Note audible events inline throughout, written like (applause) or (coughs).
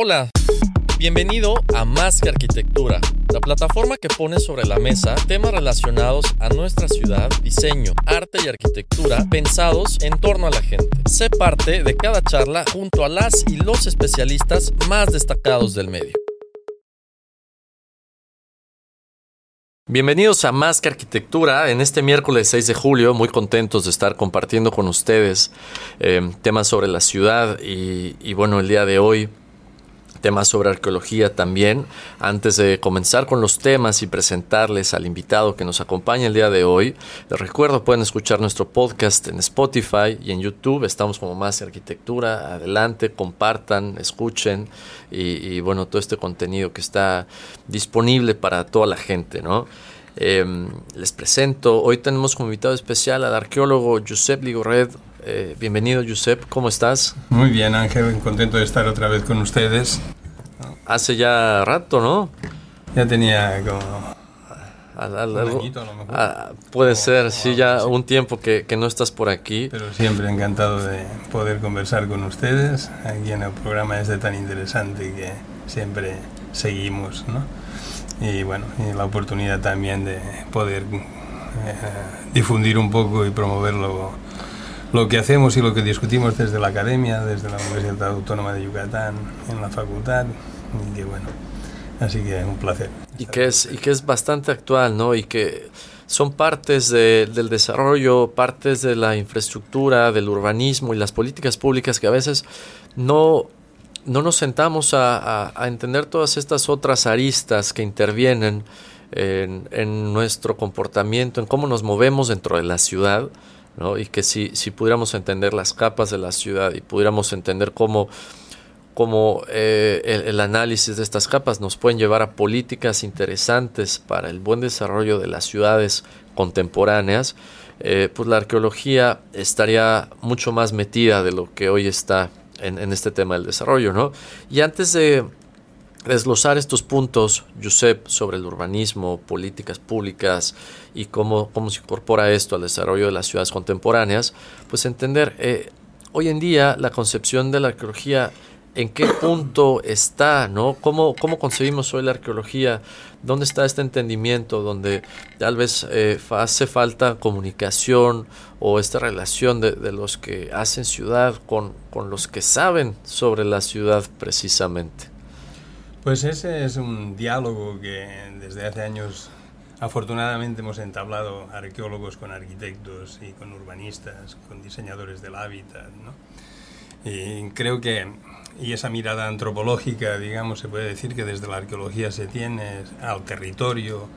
Hola, bienvenido a Más que Arquitectura, la plataforma que pone sobre la mesa temas relacionados a nuestra ciudad, diseño, arte y arquitectura pensados en torno a la gente. Sé parte de cada charla junto a las y los especialistas más destacados del medio. Bienvenidos a Más que Arquitectura. En este miércoles 6 de julio, muy contentos de estar compartiendo con ustedes eh, temas sobre la ciudad y, y bueno, el día de hoy temas sobre arqueología también. Antes de comenzar con los temas y presentarles al invitado que nos acompaña el día de hoy, les recuerdo pueden escuchar nuestro podcast en Spotify y en YouTube. Estamos como más arquitectura. Adelante, compartan, escuchen y, bueno, todo este contenido que está disponible para toda la gente, ¿no? Em, les presento, hoy tenemos como invitado especial al arqueólogo Josep Ligorred. Eh, bienvenido, Josep, ¿cómo estás? Muy bien, Ángel, contento de estar otra vez con ustedes. Hace ya rato, ¿no? Ya tenía como... puede ser, sí, ya un tiempo que, que, no estás por aquí. Pero siempre encantado de poder conversar con ustedes aquí en el programa este tan interesante que siempre seguimos, ¿no? Y bueno, y la oportunidad también de poder eh, difundir un poco y promoverlo lo que hacemos y lo que discutimos desde la academia, desde la Universidad Autónoma de Yucatán, en la facultad, y que bueno, así que un placer. Y que es, y que es bastante actual, ¿no? Y que son partes del desarrollo, partes de la infraestructura, del urbanismo y las políticas públicas que a veces no, no nos sentamos a, a, entender todas estas otras aristas que intervienen en, en nuestro comportamiento, en cómo nos movemos dentro de la ciudad y que si, si pudiéramos entender las capas de la ciudad y pudiéramos entender cómo, cómo eh, el, análisis de estas capas nos pueden llevar a políticas interesantes para el buen desarrollo de las ciudades contemporáneas, eh, pues la arqueología estaría mucho más metida de lo que hoy está en, en este tema del desarrollo. ¿no? Y antes de desglosar estos puntos, Josep, sobre el urbanismo, políticas públicas y cómo, cómo se incorpora esto al desarrollo de las ciudades contemporáneas, pues entender eh, hoy en día la concepción de la arqueología, en qué (coughs) punto está, ¿no? ¿Cómo, cómo concebimos hoy la arqueología? ¿Dónde está este entendimiento donde tal vez eh, hace falta comunicación o esta relación de, de, los que hacen ciudad con, con los que saben sobre la ciudad precisamente? Pues ese es un diálogo que desde hace años afortunadamente hemos entablado arqueólogos con arquitectos y con urbanistas, con diseñadores del hábitat. ¿no? Y creo que, y esa mirada antropológica, digamos, se puede decir que desde la arqueología se tiene al territorio,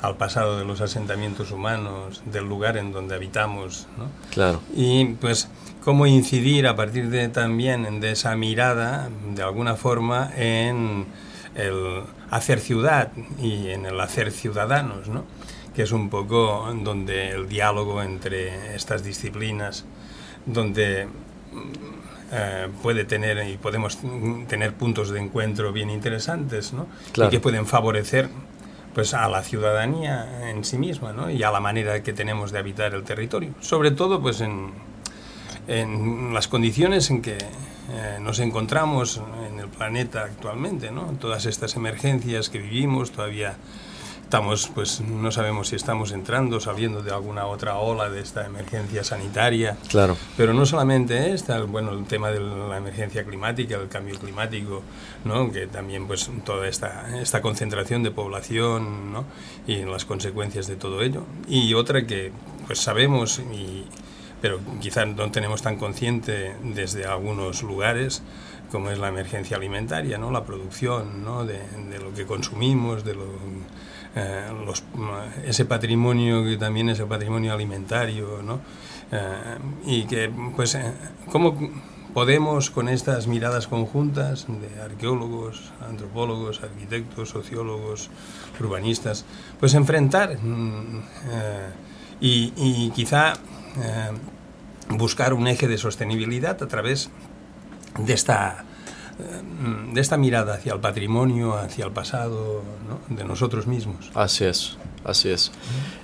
al pasado de los asentamientos humanos, del lugar en donde habitamos. ¿no? Claro. Y pues cómo incidir a partir de también de esa mirada, de alguna forma, en el hacer ciudad y en el hacer ciudadanos, ¿no? que es un poco donde el diálogo entre estas disciplinas, donde eh, puede tener y podemos tener puntos de encuentro bien interesantes ¿no? y que pueden favorecer pues a la ciudadanía en sí misma ¿no? y a la manera que tenemos de habitar el territorio sobre todo pues en, en las condiciones en que eh, nos encontramos en el planeta actualmente, ¿no? Todas estas emergencias que vivimos, todavía estamos, pues no sabemos si estamos entrando, saliendo de alguna otra ola de esta emergencia sanitaria. Claro. Pero no solamente esta, bueno, el tema de la emergencia climática, el cambio climático, ¿no? Que también, pues, toda esta, esta concentración de población, ¿no? Y las consecuencias de todo ello. Y otra que, pues, sabemos y pero quizás no tenemos tan consciente desde algunos lugares como es la emergencia alimentaria, ¿no? la producción ¿no? de, lo que consumimos, de lo, eh, ese patrimonio que también es el patrimonio alimentario, ¿no? y que, pues, ¿cómo podemos con estas miradas conjuntas de arqueólogos, antropólogos, arquitectos, sociólogos, urbanistas, pues enfrentar mm, y, quizá buscar un eje de sostenibilidad a través de esta de esta mirada hacia el patrimonio, hacia el pasado, de nosotros mismos. Así es, así es.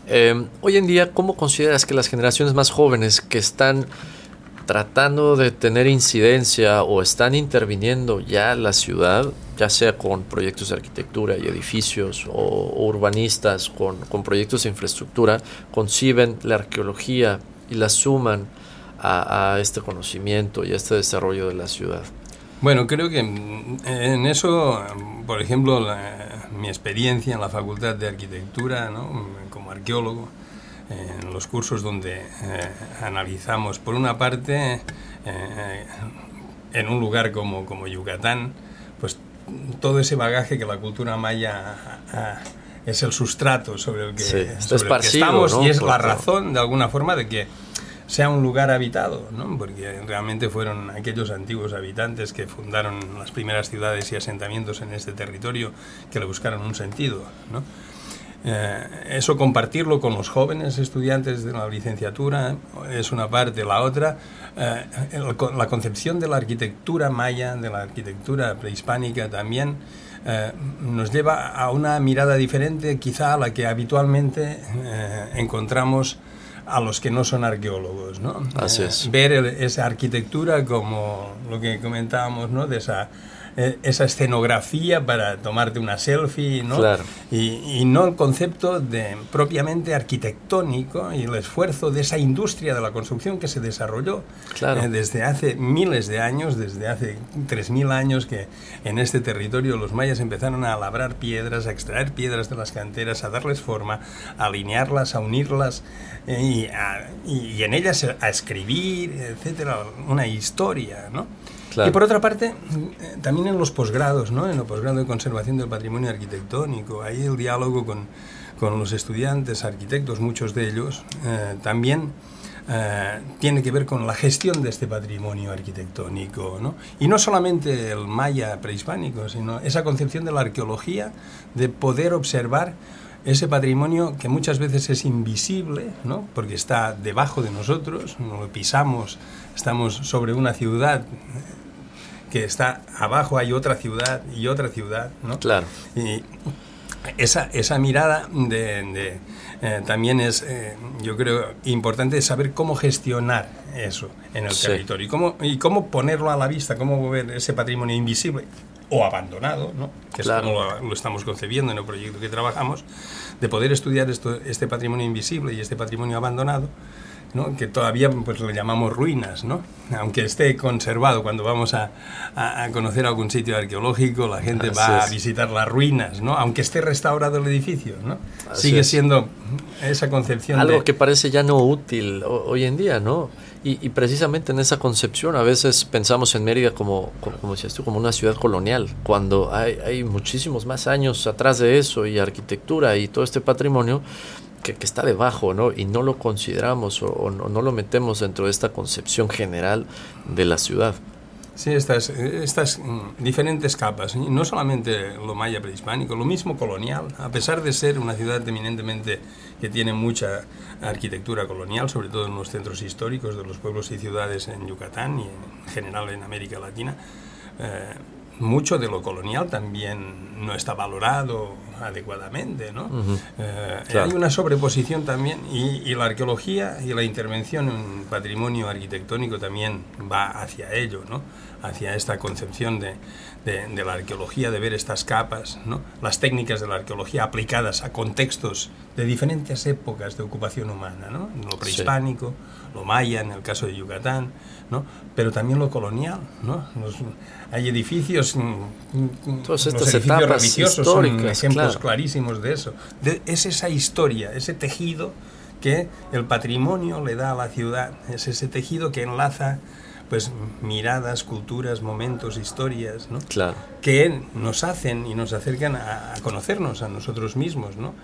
Eh, hoy en día, ¿cómo consideras que las generaciones más jóvenes que están tratando de tener incidencia o están interviniendo ya la ciudad, ya sea con proyectos de arquitectura y edificios o, urbanistas, con, con, proyectos de infraestructura, conciben la arqueología y la suman a, a este conocimiento y a este desarrollo de la ciudad? Bueno, creo que en eso, por ejemplo, mi experiencia en la Facultad de Arquitectura, ¿no? como arqueólogo, en los cursos donde eh, analizamos, por una parte, eh, en un lugar como, como Yucatán, pues todo ese bagaje que la cultura maya es el sustrato sobre el que, sobre el que estamos y es la razón, de alguna forma, de que sea un lugar habitado, ¿no? porque realmente fueron aquellos antiguos habitantes que fundaron las primeras ciudades y asentamientos en este territorio que le buscaron un sentido. ¿no? Eh, eso compartirlo con los jóvenes estudiantes de la licenciatura es una parte, la otra, eh, la concepción de la arquitectura maya, de la arquitectura prehispánica también, eh, nos lleva a una mirada diferente quizá a la que habitualmente encontramos a los que no son arqueólogos, ¿no? Así eh, ver esa arquitectura como lo que comentábamos, ¿no? De esa eh, esa escenografía para tomarte una selfie, ¿no? Y, no el concepto de propiamente arquitectónico y el esfuerzo de esa industria de la construcción que se desarrolló eh, desde hace miles de años, desde hace 3.000 años que en este territorio los mayas empezaron a labrar piedras, a extraer piedras de las canteras, a darles forma, a alinearlas, a unirlas eh, y, y en ellas a escribir, etcétera, una historia, ¿no? Y por otra parte, eh, también en los posgrados, ¿no? en el posgrado de conservación del patrimonio arquitectónico, ahí el diálogo con, con los estudiantes, arquitectos, muchos de ellos, eh, también eh, tiene que ver con la gestión de este patrimonio arquitectónico. ¿no? Y no solamente el maya prehispánico, sino esa concepción de la arqueología, de poder observar ese patrimonio que muchas veces es invisible, ¿no? porque está debajo de nosotros, no lo pisamos, estamos sobre una ciudad que está abajo hay otra ciudad y otra ciudad, ¿no? Claro. Y esa, esa mirada de, eh, también es, eh, yo creo, importante saber cómo gestionar eso en el territorio y cómo, y cómo ponerlo a la vista, cómo ver ese patrimonio invisible o abandonado, ¿no? que es como lo, lo, estamos concebiendo en el proyecto que trabajamos, de poder estudiar esto, este patrimonio invisible y este patrimonio abandonado que todavía pues le llamamos ruinas, ¿no? aunque esté conservado. Cuando vamos a, a, conocer algún sitio arqueológico, la gente va a visitar las ruinas, ¿no? aunque esté restaurado el edificio. ¿no? Sigue siendo esa concepción. Algo que parece ya no útil hoy en día, ¿no? Y, y, precisamente en esa concepción a veces pensamos en Mérida como, como, como decías tú, como una ciudad colonial, cuando hay, hay muchísimos más años atrás de eso y arquitectura y todo este patrimonio que, está debajo, ¿no? Y no lo consideramos o, no, lo metemos dentro de esta concepción general de la ciudad. Sí, estas, estas mm, diferentes capas, no solamente lo maya prehispánico, lo mismo colonial, a pesar de ser una ciudad eminentemente que tiene mucha arquitectura colonial, sobre todo en los centros históricos de los pueblos y ciudades en Yucatán y en general en América Latina, eh, mucho de lo colonial también no está valorado adecuadamente, ¿no? Eh, hay una sobreposición también y, la arqueología y la intervención en patrimonio arquitectónico también va hacia ello, ¿no? Hacia esta concepción de, de, la arqueología, de ver estas capas, ¿no? Las técnicas de la arqueología aplicadas a contextos de diferentes épocas de ocupación humana, ¿no? Lo prehispánico, lo maya en el caso de Yucatán, ¿no? Pero también lo colonial, ¿no? Hay edificios, mm, mm, Todas estas edificios religiosos son ejemplos clarísimos de eso. es esa historia, ese tejido que el patrimonio le da a la ciudad, es ese tejido que enlaza pues miradas, culturas, momentos, historias, ¿no? Claro. Que nos hacen y nos acercan a, conocernos a nosotros mismos, ¿no?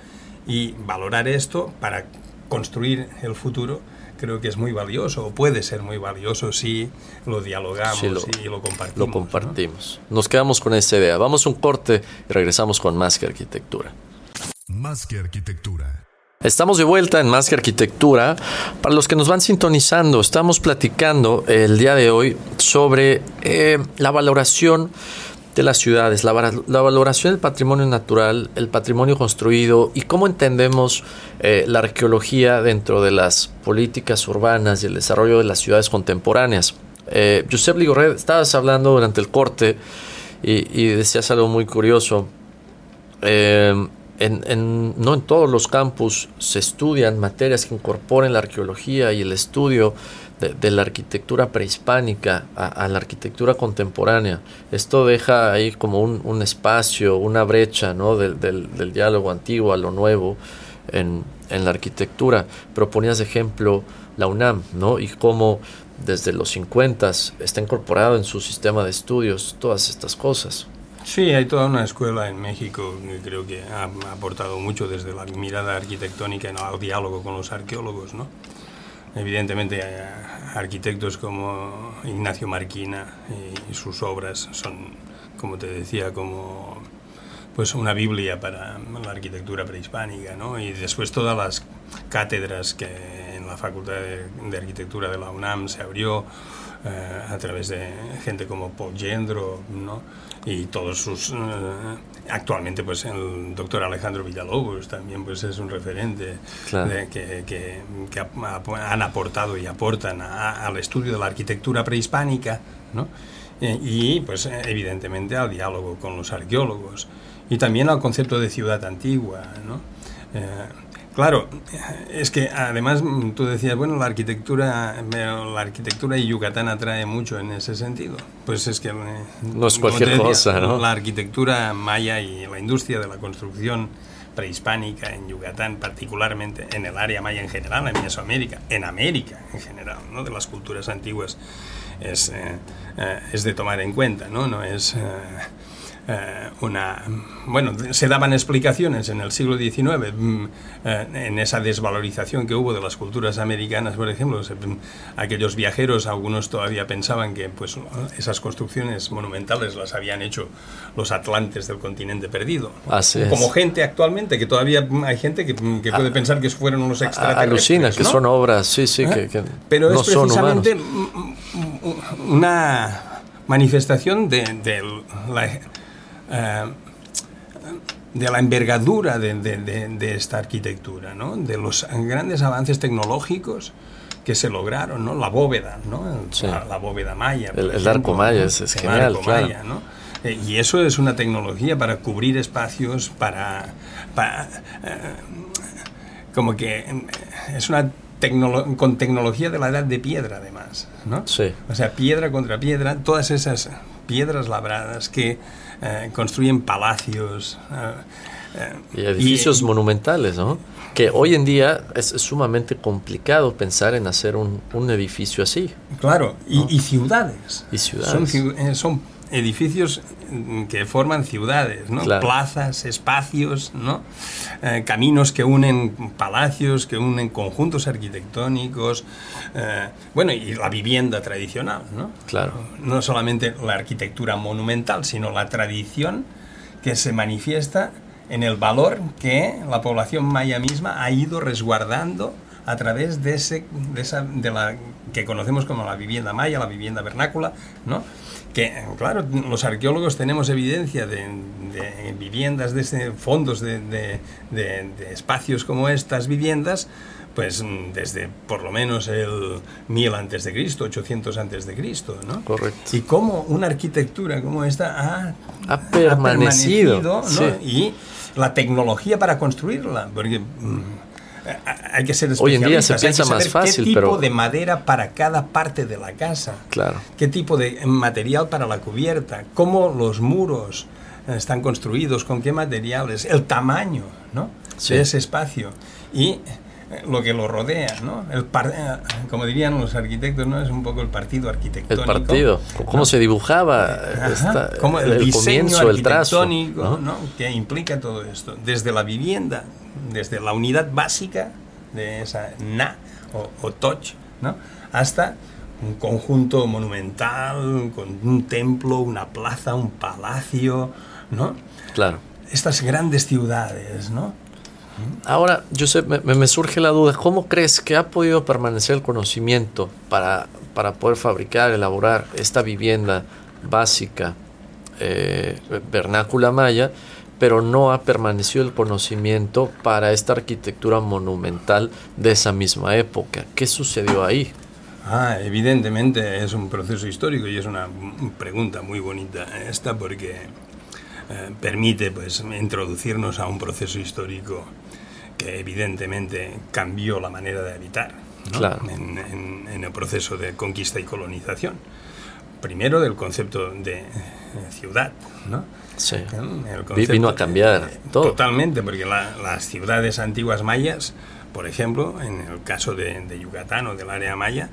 Y valorar esto para construir el futuro creo que es muy valioso, o puede ser muy valioso si lo dialogamos lo- y lo compartimos. Lo ¿no? compartimos. Nos quedamos con esa idea. Vamos a un corte y regresamos con más que arquitectura. Más que arquitectura. Estamos de vuelta en Más que Arquitectura. Para los que nos van sintonizando, estamos platicando el día de hoy sobre eh, la valoración de las ciudades, la, la valoración del patrimonio natural, el patrimonio construido y cómo entendemos eh, la arqueología dentro de las políticas urbanas y el desarrollo de las ciudades contemporáneas. Eh, Josep Ligorret, estabas hablando durante el corte y, y decías algo muy curioso. Eh, en, en- no en todos los campus se estudian materias que incorporen la arqueología y el estudio de, la arquitectura prehispánica a, la arquitectura contemporánea. Esto deja ahí como un, espacio, una brecha ¿no? del, diálogo antiguo a lo nuevo en, la arquitectura. Proponías ejemplo la UNAM ¿no? y cómo desde los 50 está incorporado en su sistema de estudios todas estas cosas. Sí, hay toda una escuela en México que creo que ha aportado mucho desde la mirada arquitectónica al diálogo con los arqueólogos, ¿no? Evidentemente, eh, arquitectos como Ignacio Marquina y sus obras son, como te decía, como pues una biblia para la arquitectura prehispánica, ¿no? Y después todas las cátedras que en la Facultad de, de Arquitectura de la UNAM se abrió eh, a través de gente como Paul Gendro, ¿no? Y todos sus... eh, actualmente, pues, el doctor Alejandro Villalobos también, pues, es un referente Claro. de- que, que- que han aportado y aportan a- al estudio de la arquitectura prehispánica, ¿no? Eh, y pues evidentemente al diálogo con los arqueólogos y también al concepto de ciudad antigua, ¿no? Eh, claro, es que además mm, tú decías, bueno, la arquitectura, la arquitectura y Yucatán atrae mucho en ese sentido. Pues es que... eh, No es cualquier decía, cosa, ¿no? La arquitectura maya y la industria de la construcción prehispánica en Yucatán, particularmente en el área maya en general, en Mesoamérica, en América en general, ¿no? de las culturas antiguas, es, eh, eh, es de tomar en cuenta, ¿no? No es... eh, eh, una bueno se daban explicaciones en el siglo XIX mm, eh, en esa desvalorización que hubo de las culturas americanas por ejemplo mm, aquellos viajeros algunos todavía pensaban que pues esas construcciones monumentales las habían hecho los atlantes del continente perdido Así es. como gente actualmente que todavía mm, hay gente que, que puede pensar que fueron los A- extraterrestres Alucina que ¿no? son obras, sí, sí, ¿Eh? que, que Pero no es son precisamente mm, una manifestación de, de la, eh, de la envergadura de, de- de- de esta arquitectura, ¿no? de los grandes avances tecnológicos que se lograron, ¿no? la bóveda, ¿no? Sí. la, la bóveda maya. El- el arco maya es- es El genial, arco claro. maya, ¿no? Eh, y eso es una tecnología para cubrir espacios, para, para, eh, como que eh, es una tecnolo- con tecnología de la edad de piedra además, ¿no? Sí. O sea, piedra contra piedra, todas esas piedras labradas que eh, construyen palacios. eh, eh, Y edificios monumentales, ¿no? Que hoy en día es, es sumamente complicado pensar en hacer un, un edificio así. Claro, y, y ciudades. Y ciudades. Son, ciu- son edificios que forman ciudades, ¿no? Claro. Plazas, espacios, ¿no? Eh, caminos que unen palacios, que unen conjuntos arquitectónicos. eh, bueno, y la vivienda tradicional, ¿no? Claro. No solamente la arquitectura monumental, sino la tradición que se manifiesta en el valor que la población maya misma ha ido resguardando a través de, ese, de, esa, de la que conocemos como la vivienda maya, la vivienda vernácula, ¿no? Que, claro, los arqueólogos tenemos evidencia de, de viviendas, de ese- fondos de, de- espacios como estas viviendas, pues mm, desde por lo menos el 1000 antes de Cristo, 800 antes de Cristo, ¿no? Correcto. Y cómo una arquitectura como esta ha, Ha permanecido, ¿no? sí. Y la tecnología para construirla, porque mm, hay que ser Hoy en día se especialistas, hay que piensa más saber fácil, qué tipo pero- de madera para cada parte de la casa, Claro. qué tipo de material para la cubierta, cómo los muros eh, están construidos, con qué materiales, el tamaño ¿no? Sí. de ese espacio y lo que lo rodea, ¿no? El par- eh, como dirían los arquitectos, ¿no? Es un poco el partido El arquitectónico. partido, cómo ¿no? se dibujaba esta- como el, el, diseño comienzo, el trazo. ¿no? ¿no? que implica todo esto, desde la vivienda, desde la unidad básica de esa na o, o toch, ¿no? hasta un conjunto monumental con un templo, una plaza, un palacio, ¿no? Claro. Estas grandes ciudades, ¿no? Ahora, Josep, me, me surge la duda, ¿cómo crees que ha podido permanecer el conocimiento para, para poder fabricar, elaborar esta vivienda básica eh, vernácula maya, pero no ha permanecido el conocimiento para esta arquitectura monumental de esa misma época? ¿Qué sucedió ahí? Ah, evidentemente es un proceso histórico y es una pregunta muy bonita esta porque eh, permite pues introducirnos a un proceso histórico que evidentemente cambió la manera de habitar ¿no? Claro. en, en- en el proceso de conquista y colonización. Primero del concepto de eh, ciudad, ¿no? Sí. El Vi- vino a cambiar todo. Totalmente, porque la- las ciudades antiguas mayas, por ejemplo, en el caso de, de Yucatán o del área maya,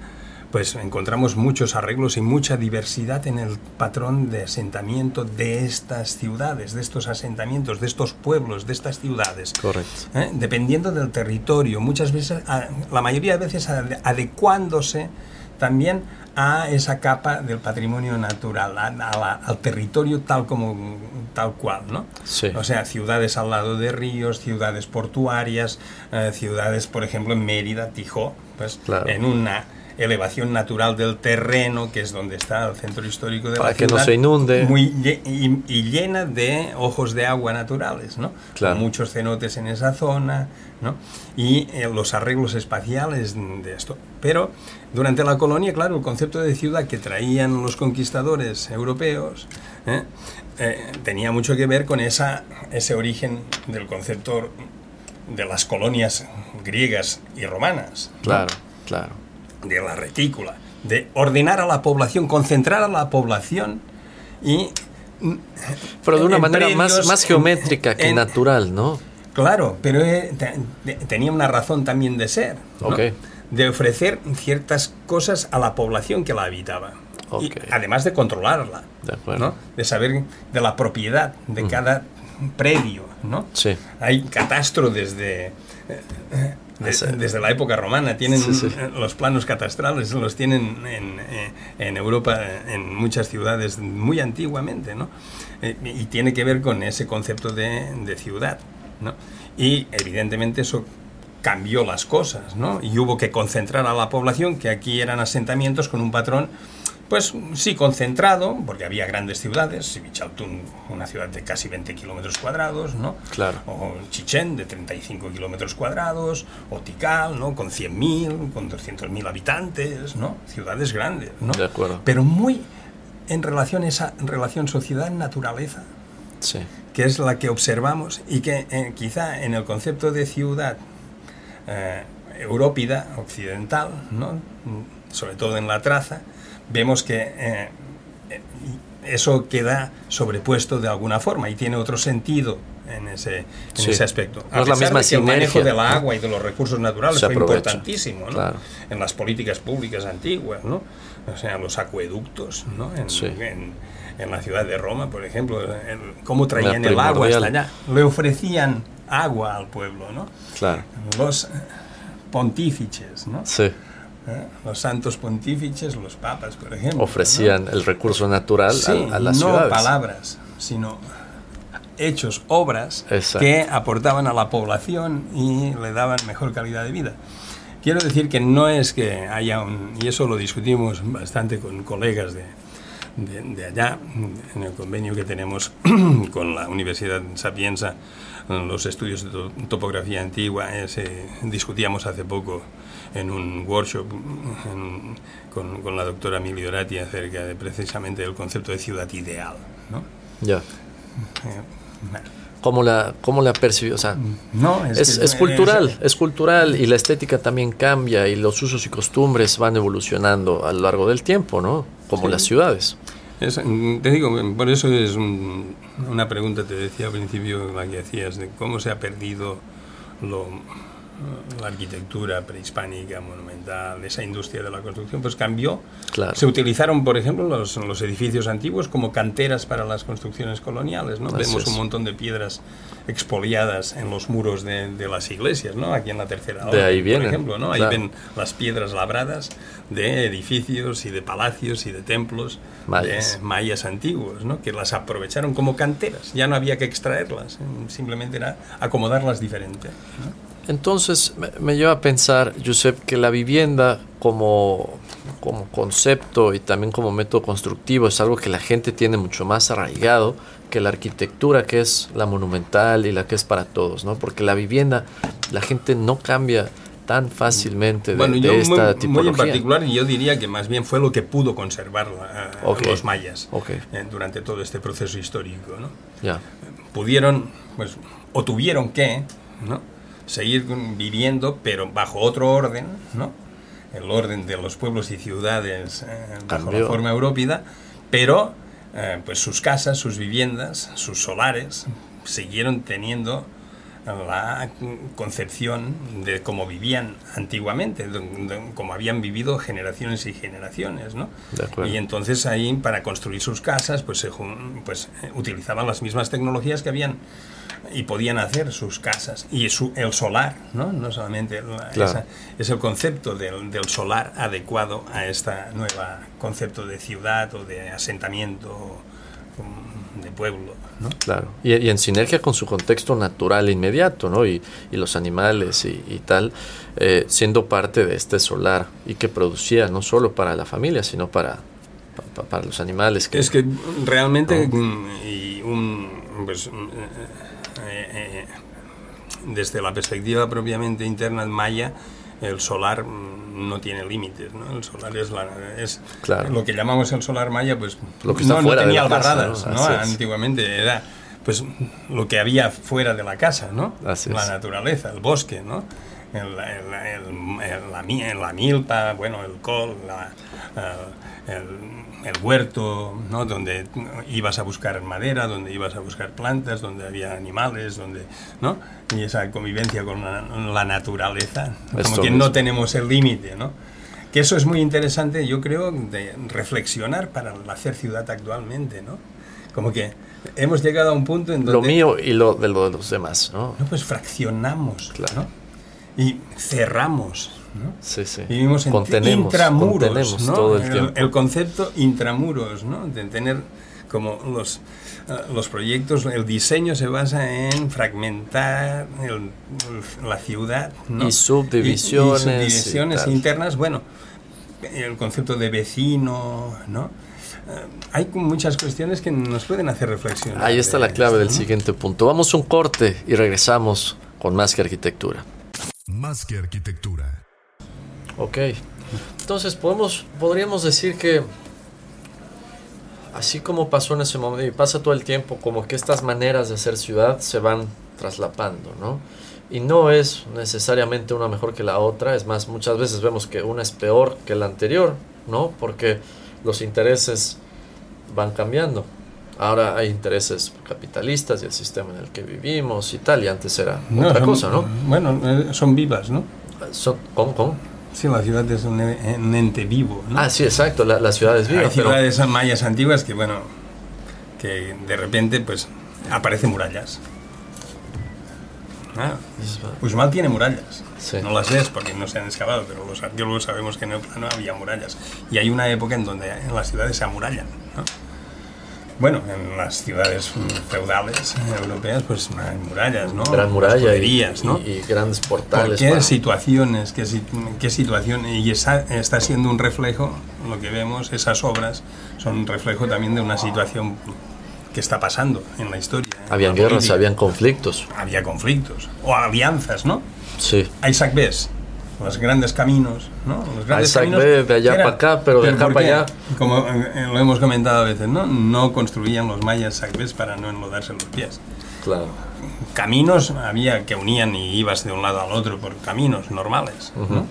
pues encontramos muchos arreglos y mucha diversidad en el patrón de asentamiento de estas ciudades, de estos asentamientos, de estos pueblos, de estas ciudades. Correcto. ¿eh? dependiendo del territorio, muchas veces, la mayoría de veces ade- adecuándose también a esa capa del patrimonio natural, a- a la- al territorio tal como tal cual, ¿no? Sí. O sea, ciudades al lado de ríos, ciudades portuarias, eh, ciudades, por ejemplo, en Mérida, Tijó, pues Claro. en una elevación natural del terreno, que es donde está el centro histórico de Para la que no se inunde. muy y, y llena de ojos de agua naturales, ¿no? Claro. Muchos cenotes en esa zona, ¿no? Y eh, los arreglos espaciales de esto. Pero durante la colonia, claro, el concepto de ciudad que traían los conquistadores europeos ¿eh? Eh, tenía mucho que ver con esa, ese origen del concepto de las colonias griegas y romanas. ¿no? Claro, claro. De la retícula, de ordenar a la población, concentrar a la población y... Pero de una manera más, predios, más geométrica que en- natural, ¿no? Claro, pero eh, te- te- tenía una razón también de ser, de ofrecer ciertas cosas a la población que la habitaba. Y Ok. además de controlarla, De de saber de la propiedad de cada predio. ¿no? Sí. Hay catastro desde, eh, de- Ese- desde la época romana. Tienen Sí, sí. eh, los planos catastrales, los tienen en, eh, en Europa, en muchas ciudades muy antiguamente. ¿no? Eh, y tiene que ver con ese concepto de, de ciudad. ¿no? Y evidentemente eso cambió las cosas, ¿no? Y hubo que concentrar a la población, que aquí eran asentamientos con un patrón, pues sí concentrado, porque había grandes ciudades, Sivichaltún, una ciudad de casi 20 kilómetros cuadrados, ¿no? Claro. O Chichén, de 35 kilómetros cuadrados, o Tikal, ¿no? Con 100.000, con 200.000 habitantes, ¿no? Ciudades grandes, ¿no? De acuerdo. Pero muy en relación a esa relación sociedad-naturaleza, Sí. que es la que observamos y que eh, quizá en el concepto de ciudad eh, occidental, ¿no? Mm, sobre todo en la traza, vemos que eh, eso queda sobrepuesto de alguna forma y tiene otro sentido en ese, en Sí. ese aspecto. No es la misma de que el manejo del agua y de los recursos naturales fue importantísimo ¿no? Claro. en las políticas públicas antiguas, ¿no? o sea, los acueductos ¿no? en, Sí. en- en la ciudad de Roma, por ejemplo, el- cómo traían el agua hasta allá. Le ofrecían agua al pueblo, ¿no? Claro. Los pontífices, ¿no? Sí. ¿Eh? Los santos pontífices, los papas, por ejemplo. Ofrecían el recurso natural ¿no? a- Sí, a, las no ciudades. palabras, sino hechos, obras Exacto. que aportaban a la población y le daban mejor calidad de vida. Quiero decir que no es que haya un, y eso lo discutimos bastante con colegas de, de, de allá, en el convenio que tenemos (clears throat) con la Universidad Sapienza, en los estudios de to- topografía antigua, ese, discutíamos hace poco en un workshop en- con, con la doctora Mili Dorati acerca de precisamente del concepto de ciudad ideal. ¿no? Ya. Eh, ¿Cómo la, cómo la percibió? O sea, no, es, que es cultural, es- es cultural y la estética también cambia y los usos y costumbres van evolucionando a lo largo del tiempo, ¿no? Como Sí. las ciudades. Es- te digo, por eso es un- una pregunta, te decía al principio, la que hacías, de cómo se ha perdido lo, la arquitectura prehispánica, monumental, esa industria de la construcción, pues cambió. Claro. Se utilizaron, por ejemplo, los, los edificios antiguos como canteras para las construcciones coloniales, ¿no? Así Vemos es. un montón de piedras expoliadas en los muros de, de las iglesias, ¿no? Aquí en la tercera De ola, ahí vienen, por ejemplo, ¿no? Ahí claro. ven las piedras labradas de edificios y de palacios y de templos Mayas. de mayas antiguos, ¿no? que las aprovecharon como canteras. Ya no había que extraerlas, ¿eh? simplemente era acomodarlas diferente. ¿no? Entonces me, me lleva a pensar, Josep, que la vivienda como, como concepto y también como método constructivo es algo que la gente tiene mucho más arraigado que la arquitectura que es la monumental y la que es para todos, ¿no? Porque la vivienda, la gente no cambia tan fácilmente de, Bueno, de yo esta muy, muy tipología. en particular, yo diría que más bien fue lo que pudo conservar la- Ok. los mayas Ok. eh, durante todo este proceso histórico. ¿no? Ya, Pudieron, pues, o tuvieron que, ¿no? seguir viviendo, pero bajo otro orden, ¿no? el orden de los pueblos y ciudades eh, bajo Cambió. la forma europea, pero eh, pues sus casas, sus viviendas, sus solares siguieron teniendo la concepción de cómo vivían antiguamente, de- de cómo habían vivido generaciones y generaciones, ¿no? Y entonces ahí para construir sus casas, pues, se pues eh, utilizaban las mismas tecnologías que habían y podían hacer sus casas y su, el solar, ¿no? No solamente la- Claro. esa- es el concepto del, del solar adecuado a esta nueva concepto de ciudad o de asentamiento de pueblo, ¿no? claro. Y, y en sinergia con su contexto natural inmediato, ¿no? Y, y los animales y, y tal, eh, siendo parte de este solar y que producía no solo para la familia, sino para, pa- pa- para los animales. Que, Es que realmente mm, y un, pues, mm, eh, eh, desde la perspectiva propiamente interna maya, el solar mm, no tiene límites, ¿no? El solar es, la, es Claro. lo que llamamos el solar maya, pues Lo que no, no tenía albarradas, ¿no? Antiguamente era pues lo que había fuera de la casa, ¿no? Así la es. naturaleza, el bosque, ¿no? El, el- el- la, mi- la milpa, bueno, el col, la, el, el huerto, ¿no? Donde ibas a buscar madera, donde ibas a buscar plantas, donde había animales, donde, ¿no? Y esa convivencia con la, la naturaleza, como que mismo. no tenemos el límite, ¿no? Que eso es muy interesante, yo creo, de reflexionar para hacer ciudad actualmente, ¿no? Como que hemos llegado a un punto en donde... lo mío y lo de, lo de los demás, ¿no? No, pues fraccionamos, Claro. ¿no? Y cerramos, ¿no? Sí, sí. Vivimos en contenemos, intramuros, contenemos ¿no? todo el tiempo. el concepto intramuros, ¿no? De tener como los, eh, los proyectos, el diseño se basa en fragmentar el- la ciudad, ¿no? Y subdivisiones Y, y y subdivisiones tal. internas, bueno, el concepto de vecino, ¿no? Eh, hay muchas cuestiones que nos pueden hacer reflexionar. Ahí está la clave del siguiente punto. Vamos a un corte y regresamos con más que arquitectura. Más que arquitectura. Ok. Entonces podemos, podríamos decir que así como pasó en ese momento y pasa todo el tiempo, como que estas maneras de hacer ciudad se van traslapando, ¿no? Y no es necesariamente una mejor que la otra, es más, muchas veces vemos que una es peor que la anterior, ¿no? Porque los intereses van cambiando. Ahora hay intereses capitalistas y el sistema en el que vivimos y tal, y antes era No, otra son- cosa, ¿no? Bueno, eh, son vivas, ¿no? Son- ¿Cómo, cómo? Sí, la ciudad es un, e- un ente vivo, ¿no? Ah, sí, exacto, la, la ciudad es viva, Hay pero... ciudades mayas antiguas que, bueno, que de repente, pues, aparecen murallas. Ah, Uxmal tiene murallas. Sí. No las ves porque no se han excavado, pero los arqueólogos sabemos que en el plano había murallas. Y hay una época en donde en las ciudades se amurallan. ¿no? Bueno, en las ciudades feudales europeas, pues hay murallas, ¿no? Gran muralla y, ¿no? y- y grandes ¿Por portales. qué para- situaciones? ¿Qué, si- qué situación? Y está, está siendo un reflejo, lo que vemos, esas obras son un reflejo también de una situación que está pasando en la historia. en Habían guerras, habían conflictos. Había conflictos, o alianzas, ¿no? Sí. Isaac Bess, los grandes caminos, ¿no? Los grandes Isaac caminos Bess, de allá para acá, pero de acá ¿por para allá. Como eh, lo hemos comentado a veces, ¿no? No construían los mayas Isaac Bess para no enlodarse los pies. Claro. Caminos había que unían y ibas de un lado al otro por caminos normales, ¿no?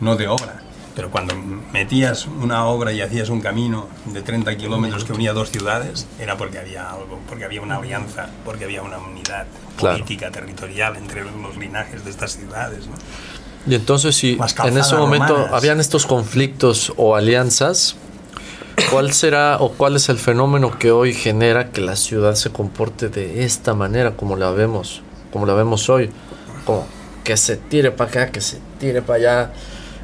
no de obra. Pero cuando metías una obra y hacías un camino de 30 kilómetros que unía dos ciudades, era porque había algo, porque había una alianza, porque había una unidad Claro. política, territorial entre los linajes de estas ciudades. ¿no? Y entonces si en ese momento romanas. habían estos conflictos o alianzas, ¿cuál será o cuál es el fenómeno que hoy genera que la ciudad se comporte de esta manera como la vemos, como la vemos hoy? Como que se tire para acá, que se tire para allá,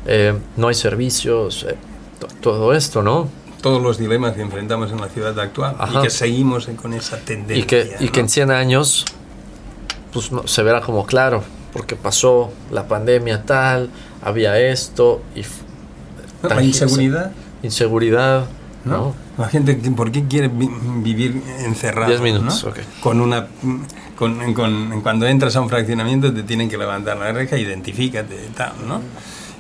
eh, no hay servicios, eh, to- todo esto, ¿no? Todos los dilemas que enfrentamos en la ciudad actual Ajá. y que seguimos con esa tendencia. Y que, y que ¿no? en 100 años pues no, se verá como claro, porque pasó la pandemia tal, había esto y. La inseguridad, inseguridad, ¿no? ¿no? La gente, ¿por qué quiere vi- vivir encerrado? Diez minutos, ¿no? ok. Con una, con, con- cuando entras a un fraccionamiento te tienen que levantar la reja, identifícate y tal, ¿no?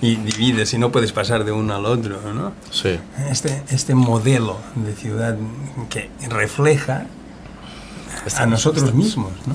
Y divides y no puedes pasar de uno al otro, ¿no? Sí. Este, este modelo de ciudad que refleja a nosotros mismos, ¿no?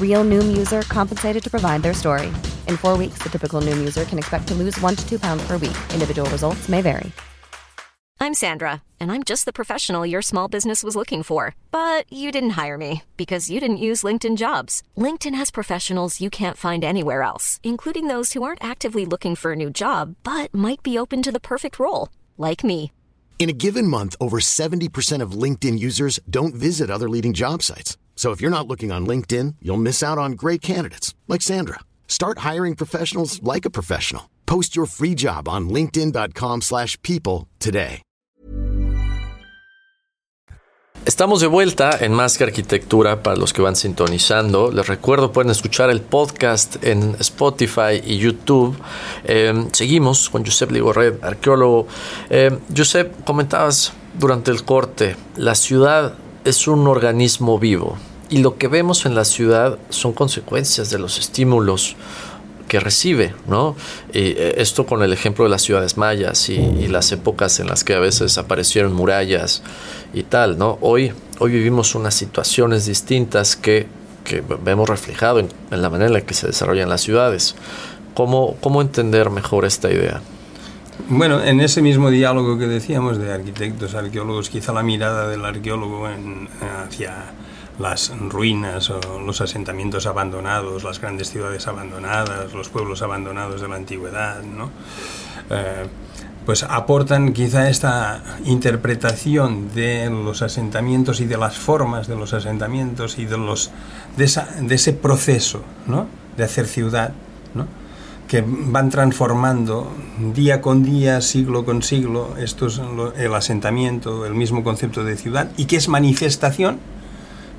Real Noom user compensated to provide their story. In four weeks, the typical Noom user can expect to lose one to two pounds per week. Individual results may vary. I'm Sandra, and I'm just the professional your small business was looking for. But you didn't hire me because you didn't use LinkedIn jobs. LinkedIn has professionals you can't find anywhere else, including those who aren't actively looking for a new job but might be open to the perfect role, like me. In a given month, over 70% of LinkedIn users don't visit other leading job sites. So if you're not looking on LinkedIn, you'll miss out on great candidates like Sandra. Start hiring professionals like a professional. Post your free job on linkedin.com/people today. Estamos de vuelta en Más que Arquitectura para los que van sintonizando. Les recuerdo, pueden escuchar el podcast en Spotify y YouTube. Eh, seguimos con Josep Ligorred, arqueólogo. Eh, Josep, comentabas durante el corte, la ciudad es un organismo vivo y lo que vemos en la ciudad son consecuencias de los estímulos que recibe, ¿no? Y eh, esto con el ejemplo de las ciudades mayas y, y las épocas en las que a veces aparecieron murallas y tal, ¿no? Hoy, hoy vivimos unas situaciones distintas que, que vemos reflejado en, en la manera en la que se desarrollan las ciudades. ¿Cómo, ¿Cómo entender mejor esta idea? Bueno, en ese mismo diálogo que decíamos de arquitectos, arqueólogos, quizá la mirada del arqueólogo en- hacia las ruinas o los asentamientos abandonados, las grandes ciudades abandonadas, los pueblos abandonados de la antigüedad, ¿no? Eh, pues aportan quizá esta interpretación de los asentamientos y de las formas de los asentamientos y de, los, de, de ese proceso ¿no? de hacer ciudad, ¿no? que van transformando día con día, siglo con siglo, el asentamiento, el mismo concepto de ciudad, y que es manifestación,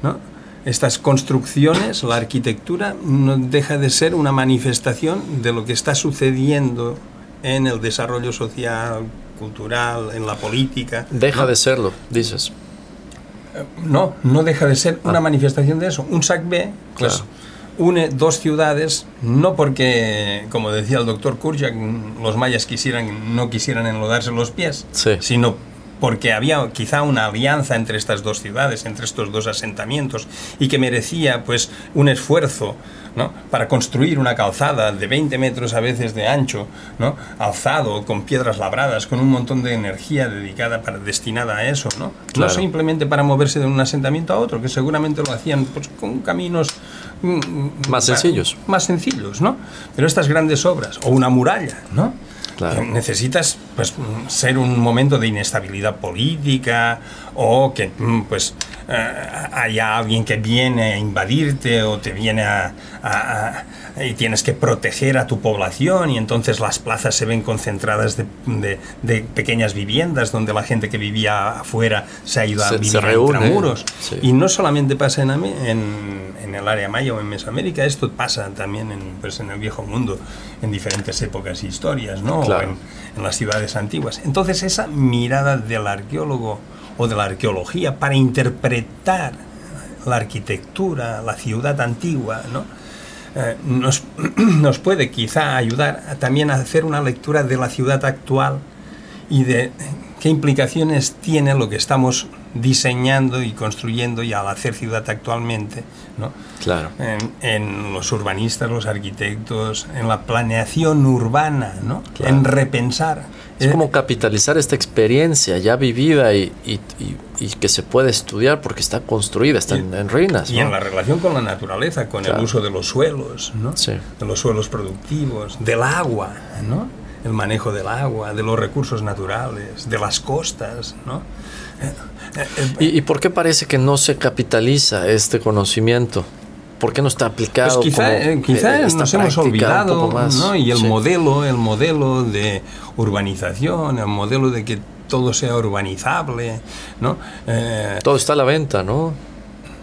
¿no? Estas construcciones, la arquitectura, no deja de ser una manifestación de lo que está sucediendo en el desarrollo social, cultural, en la política. Deja ¿no? de serlo, dices. No, no deja de ser una manifestación de eso. Un SAC-B, pues, Claro. une dos ciudades, no porque, como decía el doctor Kurjak, los mayas quisieran, no quisieran enlodarse los pies, Sí. sino porque había quizá una alianza entre estas dos ciudades, entre estos dos asentamientos, y que merecía pues un esfuerzo ¿no? para construir una calzada de 20 metros a veces de ancho, ¿no? alzado, con piedras labradas, con un montón de energía dedicada para, destinada a eso, ¿no? Claro. no simplemente para moverse de un asentamiento a otro, que seguramente lo hacían pues, con caminos mm, mm, Más sencillos. Más sencillos, ¿no? Pero estas grandes obras, o una muralla, ¿no? Claro. Que necesitas pues mm, ser un momento de inestabilidad política o que mm, pues eh, haya alguien que viene a invadirte o te viene a, a- a- y tienes que proteger a tu población y entonces las plazas se ven concentradas de, de- de pequeñas viviendas donde la gente que vivía afuera se ha ido a Se- vivir se reúne, sí. Y no solamente pasa en, Ame- en, en el área maya o en Mesoamérica, esto pasa también en, pues, en el viejo mundo, en diferentes épocas e historias, ¿no? Claro. En, las ciudades ciudades antiguas. Entonces esa mirada del arqueólogo o de la arqueología para interpretar la arquitectura, la ciudad antigua, ¿no? Eh, nos, (clears throat) nos, puede quizá ayudar también a hacer una lectura de la ciudad actual y de qué implicaciones tiene lo que estamos diseñando y construyendo y al hacer ciudad actualmente, ¿no? Claro. En, los urbanistas, los arquitectos, en la planeación urbana, ¿no? En repensar. Es como capitalizar esta experiencia ya vivida y, y, que se puede estudiar porque está construida, está en, ruinas. Y en la relación con la naturaleza, con el uso de los suelos, ¿no? De los suelos productivos, del agua, ¿no? El manejo del agua, de los recursos naturales, de las costas, ¿no? ¿Y, por qué parece que no se capitaliza este conocimiento? ¿Por qué no está aplicado? Pues quizá, eh, quizá nos hemos olvidado, ¿no? Y el modelo, el modelo de urbanización, el modelo de que todo sea urbanizable, ¿no? Eh, todo está a la venta, ¿no?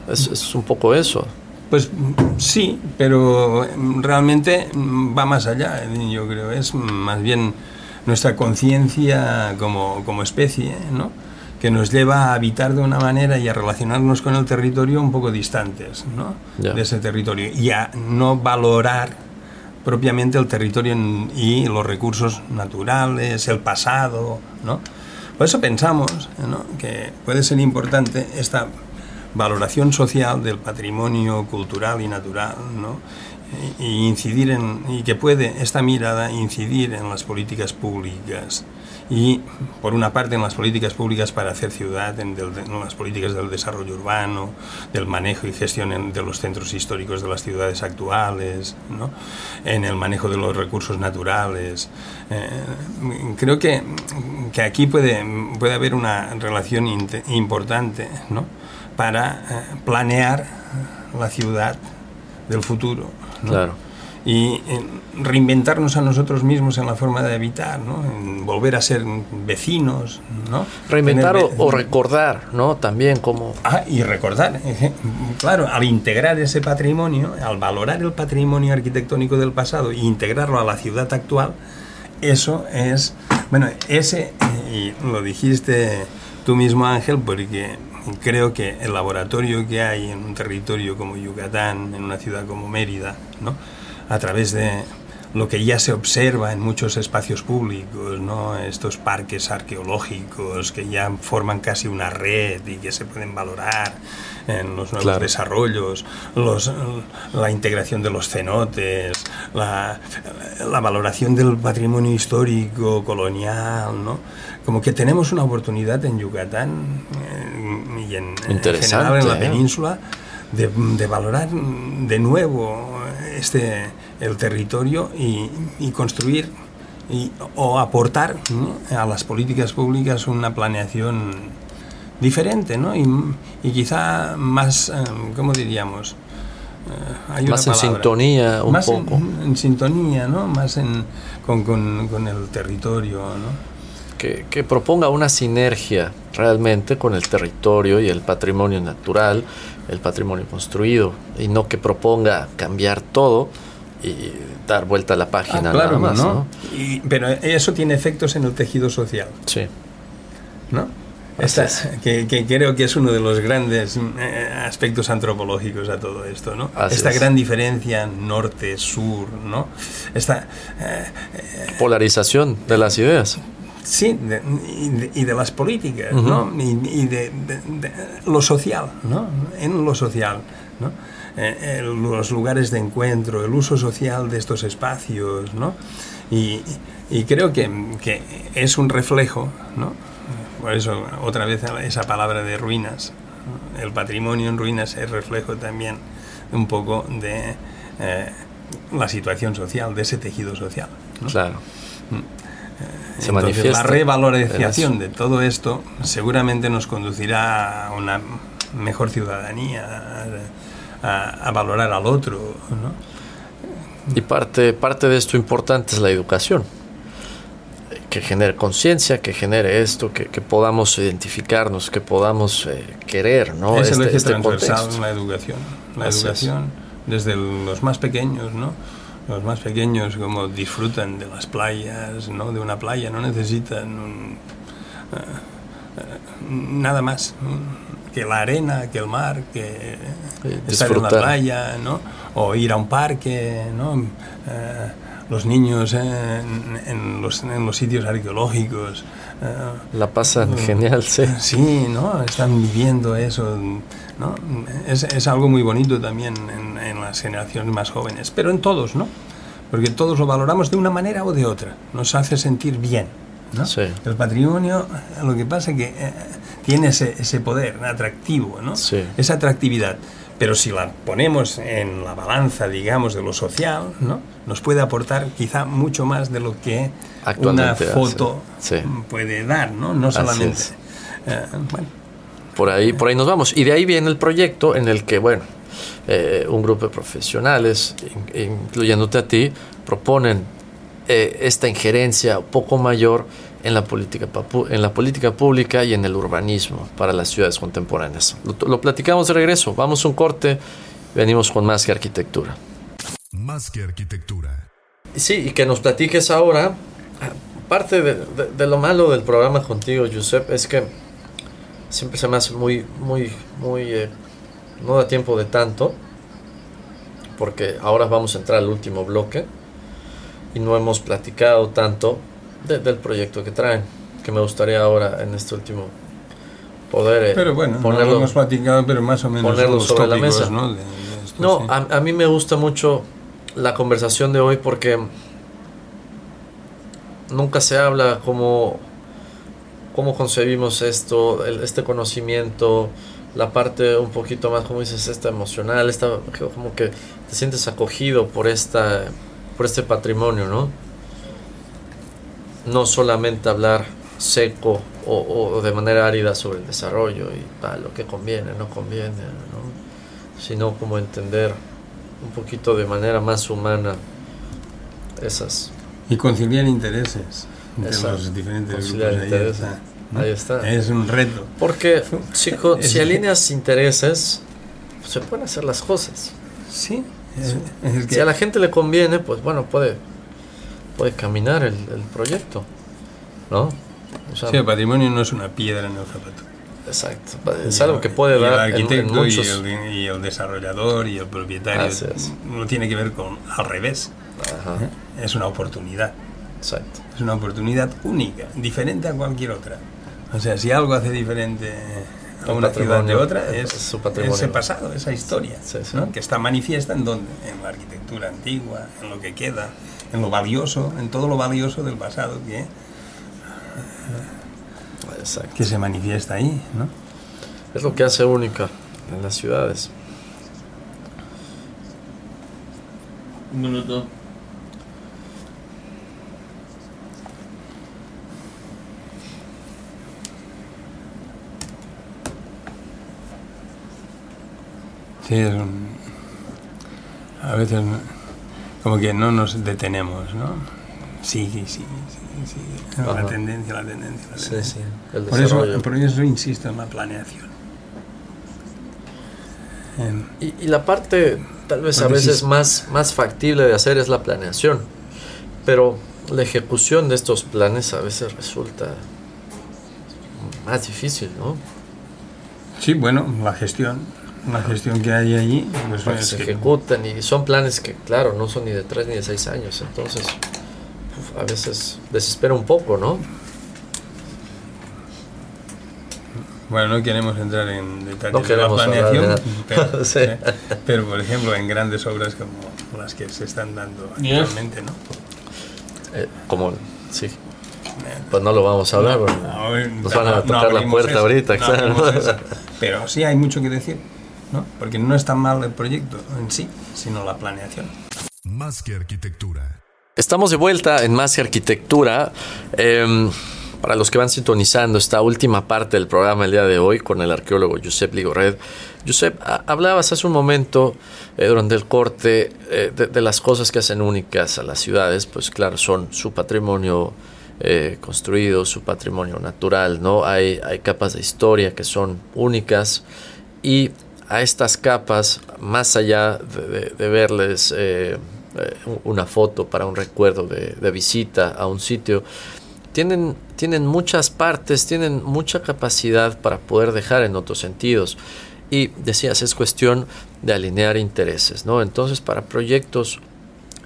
Es, es un poco eso. Pues sí, pero realmente va más allá, yo creo. Es más bien nuestra conciencia como, como especie, ¿no? Que nos lleva a habitar de una manera y a relacionarnos con el territorio un poco distantes ¿no? de ese territorio y a no valorar propiamente el territorio y los recursos naturales, el pasado. ¿no? Por eso pensamos que puede ser importante esta valoración social del patrimonio cultural y natural, ¿no? Y incidir en y que puede esta mirada incidir en las políticas públicas y por una parte en las políticas públicas para hacer ciudad, en, las políticas del desarrollo urbano, del manejo y gestión de los centros históricos de las ciudades actuales, ¿no? en el manejo de los recursos naturales. Eh, creo que, que, aquí puede, puede haber una relación importante ¿no? para eh, planear la ciudad del futuro. Claro y reinventarnos a nosotros mismos en la forma de habitar, ¿no? En volver a ser vecinos, ¿no? Reinventar o, recordar, ¿no? También como... Ah, y recordar, claro, al integrar ese patrimonio, al valorar el patrimonio arquitectónico del pasado e integrarlo a la ciudad actual, eso es, bueno, ese, y lo dijiste tú mismo Ángel, porque creo que el laboratorio que hay en un territorio como Yucatán, en una ciudad como Mérida, ¿no? a través de lo que ya se observa en muchos espacios públicos, ¿no? estos parques arqueológicos que ya forman casi una red y que se pueden valorar en los nuevos desarrollos, los, la integración de los cenotes, la, la, valoración del patrimonio histórico colonial, ¿no? Como que tenemos una oportunidad en Yucatán eh, y en, en general en la ¿eh? península de, de valorar de nuevo este, el territorio y, construir y, o aportar a las políticas públicas una planeación diferente ¿no? y, quizá más, eh, ¿cómo diríamos? Más en sintonía un más poco. En, sintonía, ¿no? Más en, con, con, con el territorio, ¿no? Que, que, proponga una sinergia realmente con el territorio y el patrimonio natural el patrimonio construido y no que proponga cambiar todo y dar vuelta a la página ah, claro, nada más. ¿no? pero eso tiene efectos en el tejido social. Sí. ¿No? (laughs) que, creo que es uno de los grandes eh, aspectos antropológicos a todo esto, ¿no? Esta gran diferencia norte-sur, ¿no? Esta eh, polarización de las ideas. Sí, y, de, las políticas, ¿no? Y, de, lo social, ¿no? En lo social, ¿no? Eh, los lugares de encuentro, el uso social de estos espacios, ¿no? Y, creo que, que, es un reflejo, ¿no? Por eso, otra vez esa palabra de ruinas. El patrimonio en ruinas es reflejo también un poco de eh, la situación social, de ese tejido social. Claro. Mm. Entonces, la revalorización de todo esto seguramente nos conducirá a una mejor ciudadanía, a, valorar al otro. Y parte, parte de esto importante es la educación. Que genere conciencia, que genere esto, que, podamos identificarnos, que podamos eh, querer, ¿no? Es el este, eje este transversal la educación. La educación, desde los más pequeños, ¿no? Los más pequeños como disfrutan de las playas, ¿no? De una playa, no necesitan un, eh, eh, nada más que la arena, que el mar, que estar en la playa, ¿no? O ir a un parque, ¿no? Eh, los niños en, los, en, los, sitios arqueológicos. La pasan genial, sí. Sí, ¿no? Están viviendo eso, ¿no? Es, es algo muy bonito también en, en, las generaciones más jóvenes, pero en todos, ¿no? Porque todos lo valoramos de una manera o de otra. Nos hace sentir bien. ¿no? Sí. El patrimonio, lo que pasa es que eh, tiene ese, ese, poder atractivo, ¿no? Sí. esa atractividad. Pero si la ponemos en la balanza, digamos, de lo social, ¿no? nos puede aportar quizá mucho más de lo que una foto sí. puede dar, ¿no? No solamente. Eh, bueno. Por ahí, por ahí nos vamos. Y de ahí viene el proyecto en el que, bueno, eh, un grupo de profesionales, in, incluyéndote a ti, proponen eh, esta injerencia un poco mayor en la, política, en la política pública y en el urbanismo para las ciudades contemporáneas. Lo, lo platicamos de regreso, vamos a un corte, venimos con más que arquitectura. Más que arquitectura. Sí, y que nos platiques ahora, parte de, de, de lo malo del programa contigo, Josep, es que siempre se me hace muy, muy, muy... Eh, no da tiempo de tanto, porque ahora vamos a entrar al último bloque y no hemos platicado tanto de, del proyecto que traen, que me gustaría ahora en este último poder eh, pero bueno, ponerlo, no hemos platicado, pero más o menos ponerlo sobre tópicos, la mesa. ¿no? De, de esto, no, sí. a, a, mí me gusta mucho la conversación de hoy porque nunca se habla como cómo concebimos esto, este conocimiento, la parte un poquito más, como dices, esta emocional, esta, como que te sientes acogido por, esta, por este patrimonio, ¿no? No solamente hablar seco o, de manera árida sobre el desarrollo y ah, lo que conviene, no conviene, ¿no? Sino como entender un poquito de manera más humana esas... Y conciliar intereses Exacto. los diferentes Conciliar grupos. Ahí está, ¿no? Ahí está. Es un reto. Porque si, co- (laughs) Es- si alineas intereses, pues se pueden hacer las cosas. Sí. Es, es que Si a la gente le conviene, pues bueno, puede, puede caminar el, el proyecto. ¿No? O sea, sí, el patrimonio no es una piedra en el zapato. exacto. Es algo que puede Y el dar en, en arquitecto muchos. y, el, y el desarrollador y el propietario no tiene que ver con al revés. Ajá, ¿eh? Es una oportunidad. exacto. Es una oportunidad única, diferente a cualquier otra. O sea, si algo hace diferente a Un una ciudad de otra es su patrimonio. ese pasado, esa historia, Sí, sí. ¿no? que está manifiesta en donde, en la arquitectura antigua, en lo que queda, en lo valioso, en todo lo valioso del pasado que, Exacto. que se manifiesta ahí, ¿no? Es lo que hace única en las ciudades. Un minuto. Sí, es un- a veces como que no nos detenemos, ¿no? Sí, sí, sí, sí, sí. La tendencia, la tendencia, la Sí, tendencia. sí. El Por eso, por eso insisto en la planeación. En- Y, y la parte tal vez a sí veces es- más, más factible de hacer es la planeación, pero la ejecución de estos planes a veces resulta más difícil, ¿no? Sí, bueno, la gestión, la gestión que hay allí, pues Porque es se que- ejecutan y son planes que, claro, no son ni de tres ni de seis años, entonces uf, a veces desespera un poco, ¿no? bueno, no queremos entrar en detalles No de la planeación, de (laughs) pero, (laughs) Sí. ¿eh? pero, por ejemplo en grandes obras como las que se están dando actualmente, ¿no? Eh, como, sí, pues no lo vamos a hablar, porque Ahora- nos van a no- no tocar la puerta eso, ahorita, no claro. (laughs) Pero sí hay mucho que decir, ¿no? Porque no es tan mal el proyecto en sí, sino la planeación. Más que arquitectura. Estamos de vuelta en Más que Arquitectura. Eh, para los que van sintonizando esta última parte del programa el día de hoy con el arqueólogo Josep Ligorred. Josep, a- hablabas hace un momento eh, durante el corte eh, de, de las cosas que hacen únicas a las ciudades, pues claro, son su patrimonio eh, construido, su patrimonio natural, ¿no? Hay, hay capas de historia que son únicas y a estas capas, más allá de, verles eh, eh, una foto para un recuerdo de, visita a un sitio. Tienen, tienen muchas partes, tienen mucha capacidad para poder dejar en otros sentidos. Y decías, es cuestión de alinear intereses, ¿no? Entonces, para proyectos,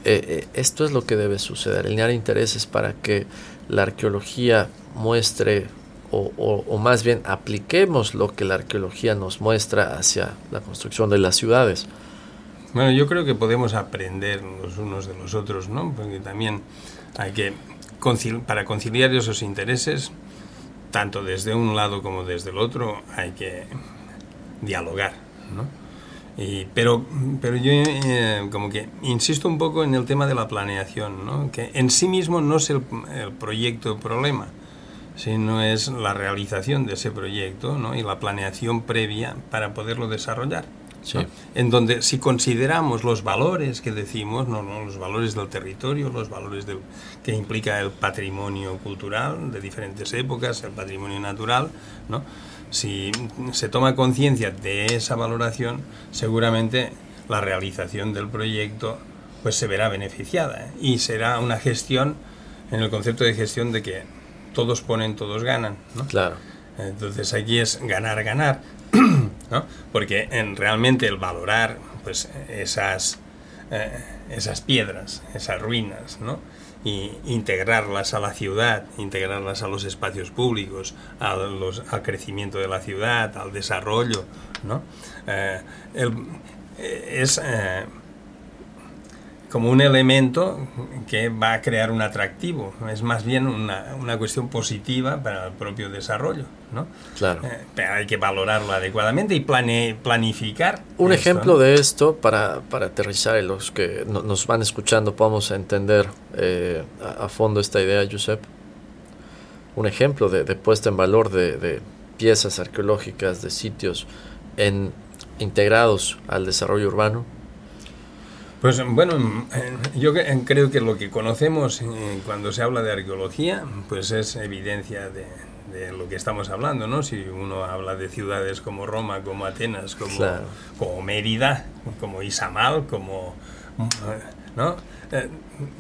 eh, esto es lo que debe suceder, alinear intereses para que la arqueología muestre o, o, o, más bien apliquemos lo que la arqueología nos muestra hacia la construcción de las ciudades. Bueno, yo creo que podemos aprender los unos de los otros, ¿no? Porque también hay que, concil para conciliar esos intereses, tanto desde un lado como desde el otro, hay que dialogar, ¿no? Y, pero, pero yo eh, como que insisto un poco en el tema de la planeación, ¿no? que en sí mismo no es el, el proyecto el problema, sino es la realización de ese proyecto ¿no? y la planeación previa para poderlo desarrollar. Sí. ¿no? En donde si consideramos los valores que decimos, ¿no? los valores del territorio, los valores del, que implica el patrimonio cultural de diferentes épocas, el patrimonio natural, ¿no? si se toma conciencia de esa valoración, seguramente la realización del proyecto pues se verá beneficiada ¿eh? y será una gestión en el concepto de gestión de que todos ponen, todos ganan. ¿no? Claro. Entonces aquí es ganar, ganar, (clears throat) ¿no? porque en, realmente el valorar pues, esas, eh, esas piedras, esas ruinas, ¿no? y integrarlas a la ciudad, integrarlas a los espacios públicos, a los, al crecimiento de la ciudad, al desarrollo, ¿no? Eh, el, es eh, como un elemento que va a crear un atractivo, es más bien una, una cuestión positiva para el propio desarrollo, ¿no? Claro. Eh, pero hay que valorarlo adecuadamente y plane, planificar. Un esto, ejemplo ¿no? de esto, para, para aterrizar y los que no, nos van escuchando podamos entender eh, a, a, fondo esta idea, Josep. Un ejemplo de, de puesta en valor de, de, piezas arqueológicas, de sitios en, integrados al desarrollo urbano. Pues bueno, yo creo que lo que conocemos cuando se habla de arqueología, pues es evidencia de, de lo que estamos hablando, ¿no? Si uno habla de ciudades como Roma, como Atenas, como, claro. como Mérida, como Izamal, como... ¿no? Eh,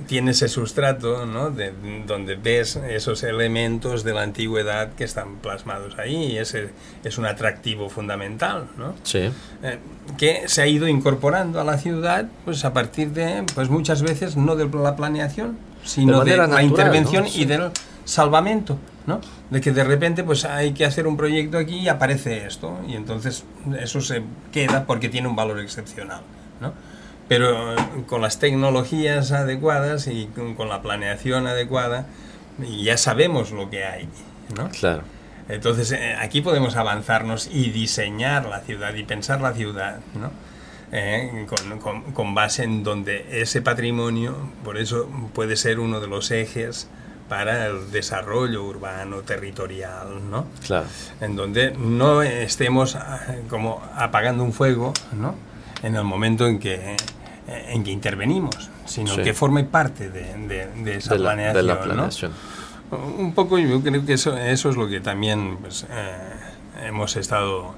tiene ese sustrato, ¿no? De, donde ves esos elementos de la antigüedad que están plasmados ahí y ese es un atractivo fundamental, ¿no? Sí. Eh, que se ha ido incorporando a la ciudad, pues a partir de, pues muchas veces no de la planeación, sino de, de natural, la intervención ¿no? sí. y del salvamento, ¿no? De que de repente pues hay que hacer un proyecto aquí y aparece esto y entonces eso se queda porque tiene un valor excepcional, ¿no? Pero con las tecnologías adecuadas y con, con la planeación adecuada ya sabemos lo que hay, ¿no? Claro. Entonces eh, aquí podemos avanzarnos y diseñar la ciudad y pensar la ciudad, ¿no? Eh, con, con, con, base en donde ese patrimonio, por eso puede ser uno de los ejes para el desarrollo urbano, territorial, ¿no? Claro. En donde no estemos como apagando un fuego, ¿no? En el momento en que, en que intervenimos, sino sí. que forme parte de, de, de esa de la, planeación, de la planeación. ¿no? Un poco yo creo que eso, eso es lo que también pues, eh, hemos estado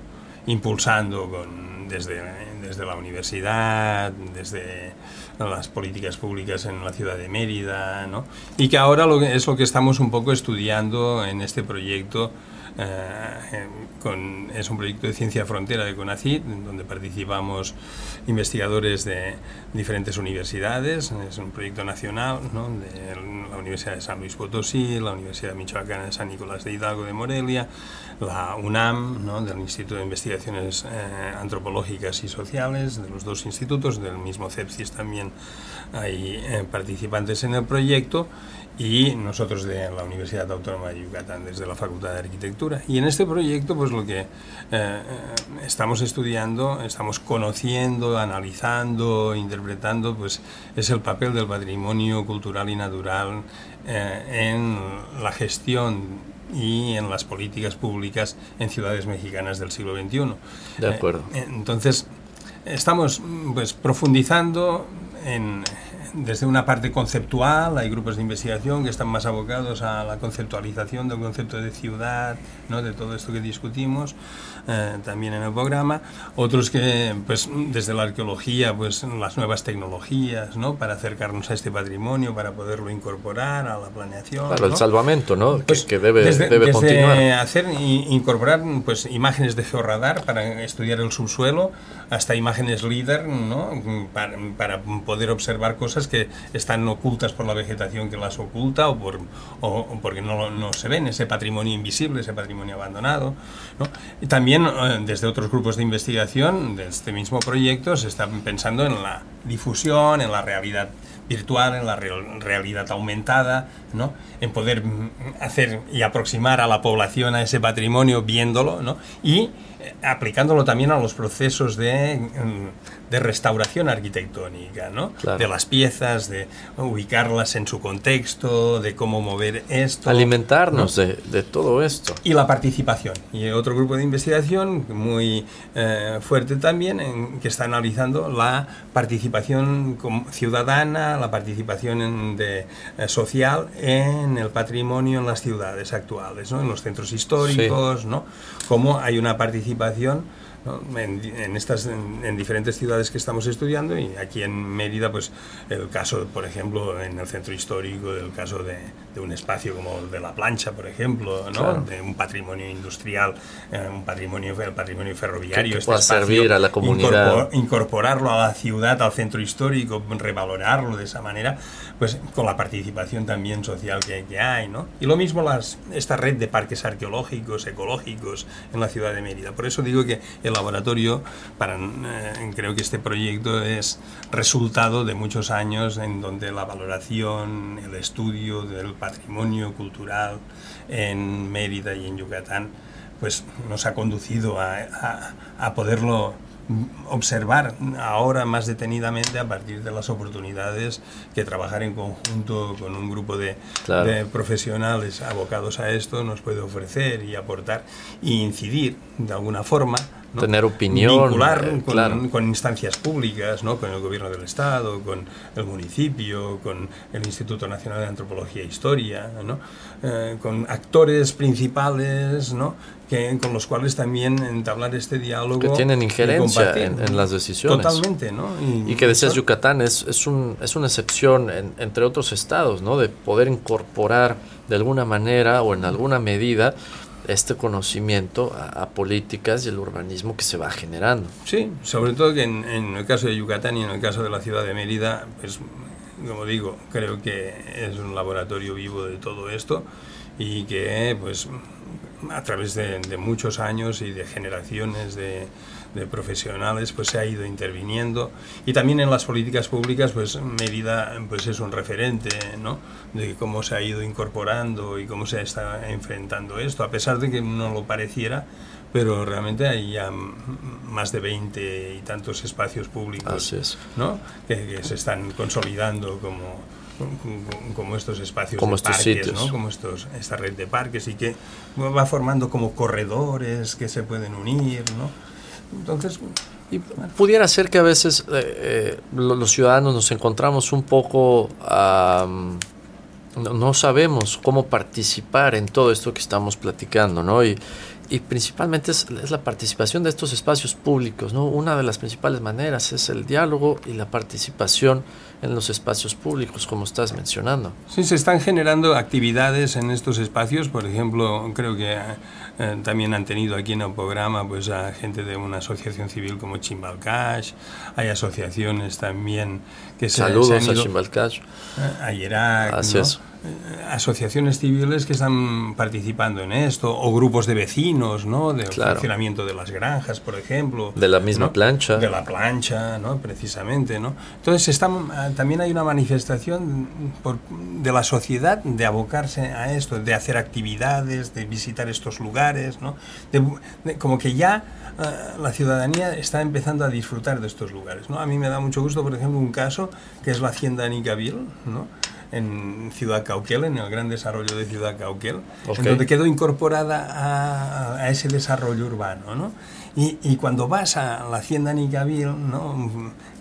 impulsando con, desde, desde la universidad, desde las políticas públicas en la ciudad de Mérida, ¿no? y que ahora lo que, es lo que estamos un poco estudiando en este proyecto. Eh, con, es un proyecto de ciencia frontera de CONACYT, donde participamos investigadores de diferentes universidades. Es un proyecto nacional ¿no? de la Universidad de San Luis Potosí, la Universidad Michoacana de San Nicolás de Hidalgo de Morelia, la UNAM, ¿no? del Instituto de Investigaciones eh, Antropológicas y Sociales, de los dos institutos, del mismo CEPSIS también hay eh, participantes en el proyecto y nosotros de la Universidad Autónoma de Yucatán desde la Facultad de Arquitectura. Y en este proyecto pues lo que eh, estamos estudiando, estamos conociendo, analizando, interpretando pues es el papel del patrimonio cultural y natural eh, en la gestión y en las políticas públicas en ciudades mexicanas del siglo XXI. De acuerdo. Eh, entonces, estamos pues profundizando en, desde una parte conceptual, hay grupos de investigación que están más abocados a la conceptualización del concepto de ciudad, ¿no? de todo esto que discutimos eh, también en el programa. Otros que, pues, desde la arqueología, pues, las nuevas tecnologías, ¿no? Para acercarnos a este patrimonio, para poderlo incorporar a la planeación. Para el salvamento, ¿no? Pues, que, debe, desde, debe desde continuar. hacer incorporar pues imágenes de georradar para estudiar el subsuelo hasta imágenes líder ¿no? para, para, poder observar cosas que están ocultas por la vegetación que las oculta o, por, o, porque no, no, se ven, ese patrimonio invisible, ese patrimonio abandonado. también eh, desde otros grupos de investigación de este mismo proyecto se está pensando en la difusión, en la realidad virtual, en la realidad aumentada, ¿no? en poder hacer y aproximar a la población a ese patrimonio viéndolo ¿no? y aplicándolo también a los procesos de, mm, de restauración arquitectónica, ¿no? Claro. de las piezas, de ubicarlas en su contexto, de cómo mover esto. Alimentarnos ¿no? de, de, todo esto. Y la participación. Y otro grupo de investigación muy eh, fuerte también, en, que está analizando la participación ciudadana, la participación de, eh, social en el patrimonio en las ciudades actuales, ¿no? en los centros históricos, Sí. ¿no? cómo hay una participación participación ¿no? en, en, estas en, en, diferentes ciudades que estamos estudiando y aquí en Mérida pues el caso por ejemplo en el centro histórico el caso de, de un espacio como el de la plancha por ejemplo ¿no? Claro. de un patrimonio industrial eh, un patrimonio el patrimonio ferroviario que, este pueda espacio, servir a la comunidad incorpor, incorporarlo a la ciudad al centro histórico revalorarlo de esa manera pues con la participación también social que, que hay ¿no? y lo mismo las, esta red de parques arqueológicos ecológicos en la ciudad de Mérida por eso digo que el laboratorio, para, eh, creo que este proyecto es resultado de muchos años en donde la valoración, el estudio del patrimonio cultural en Mérida y en Yucatán, pues nos ha conducido a, a, a poderlo observar ahora más detenidamente a partir de las oportunidades que trabajar en conjunto con un grupo de, Claro. de profesionales abocados a esto nos puede ofrecer y aportar e incidir de alguna forma ¿no? Tener opinión, vincular eh, con, claro. con instancias públicas, ¿no? con el gobierno del Estado, con el municipio, con el Instituto Nacional de Antropología e Historia, ¿no? Eh, con actores principales ¿no? que, con los cuales también entablar este diálogo. que tienen injerencia en, en las decisiones. Totalmente, ¿no? Y que decías Yucatán es, es, un, es una excepción en- entre otros estados, ¿no? De poder incorporar de alguna manera o en alguna medida este conocimiento a, a políticas y el urbanismo que se va generando. Sí, sobre todo que en, en el caso de Yucatán y en el caso de la ciudad de Mérida, pues como digo, creo que es un laboratorio vivo de todo esto y que pues a través de, de muchos años y de generaciones de, de profesionales pues se ha ido interviniendo y también en las políticas públicas pues Mérida pues es un referente ¿no? de cómo se ha ido incorporando y cómo se está enfrentando esto a pesar de que no lo pareciera pero realmente hay ya más de 20 y tantos espacios públicos Así es. ¿no? que, que se están consolidando como, como- como estos espacios Como de estos parques, sitios. ¿no? como estos, esta red de parques y que va formando como corredores que se pueden unir. ¿no? Entonces, Y pudiera ser que a veces eh, eh, lo- los ciudadanos nos encontramos un poco, no, no sabemos cómo participar en todo esto que estamos platicando, ¿no? Y, y principalmente es, es la participación de estos espacios públicos, ¿no? Una de las principales maneras es el diálogo y la participación en los espacios públicos, como estás mencionando. Sí, se están generando actividades en estos espacios. Por ejemplo, creo que eh, también han tenido aquí en el programa pues, a gente de una asociación civil como Chimbalcash. Hay asociaciones también que se, se Saludos han a ido- Chimbalcash. eh, a Irak, Así ¿no? es. Asociaciones civiles que están participando en esto, o grupos de vecinos, ¿no? De Claro. funcionamiento de las granjas, por ejemplo. De la misma ¿no? plancha. De la plancha, ¿no? Precisamente, ¿no? Entonces están, eh, también hay una manifestación por- de la sociedad de abocarse a esto, de hacer actividades, de visitar estos lugares, ¿no? De- de- como que ya eh, la ciudadanía está empezando a disfrutar de estos lugares, ¿no? A mí me da mucho gusto, por ejemplo, un caso que es la hacienda Nicaville, ¿no? En Ciudad Cauquel, en el gran desarrollo de Ciudad Cauquel, en donde quedó incorporada a, a ese desarrollo urbano, ¿no? Y, y cuando vas a la hacienda Nicabil, ¿no?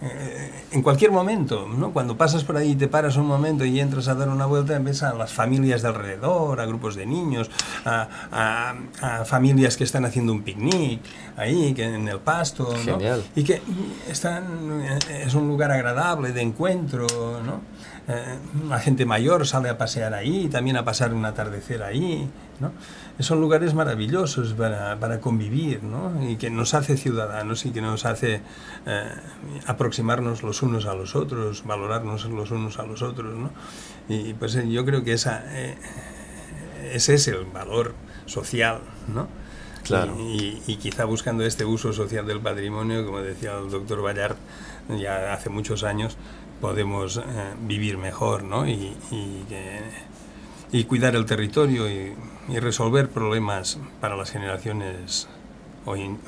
Eh, en cualquier momento, ¿no? cuando pasas por ahí y te paras un momento y entras a dar una vuelta, ves a las familias de alrededor, a grupos de niños, a, a- a familias que están haciendo un picnic ahí, que en el pasto, ¿no? Genial. y que están, eh, es un lugar agradable de encuentro, ¿no? Eh, la gente mayor sale a pasear ahí, también a pasar un atardecer ahí, ¿no? Son lugares maravillosos para, para convivir, ¿no? Y que nos hace ciudadanos y que nos hace eh, aproximarnos los unos a los otros, valorarnos los unos a los otros, ¿no? Y pues eh, yo creo que esa, eh, ese es el valor social, ¿no? Claro. Y, y quizá buscando este uso social del patrimonio, como decía el doctor Ballard ya hace muchos años, podemos eh, vivir mejor ¿no? y, y, y cuidar el territorio y, y resolver problemas para las generaciones o, in-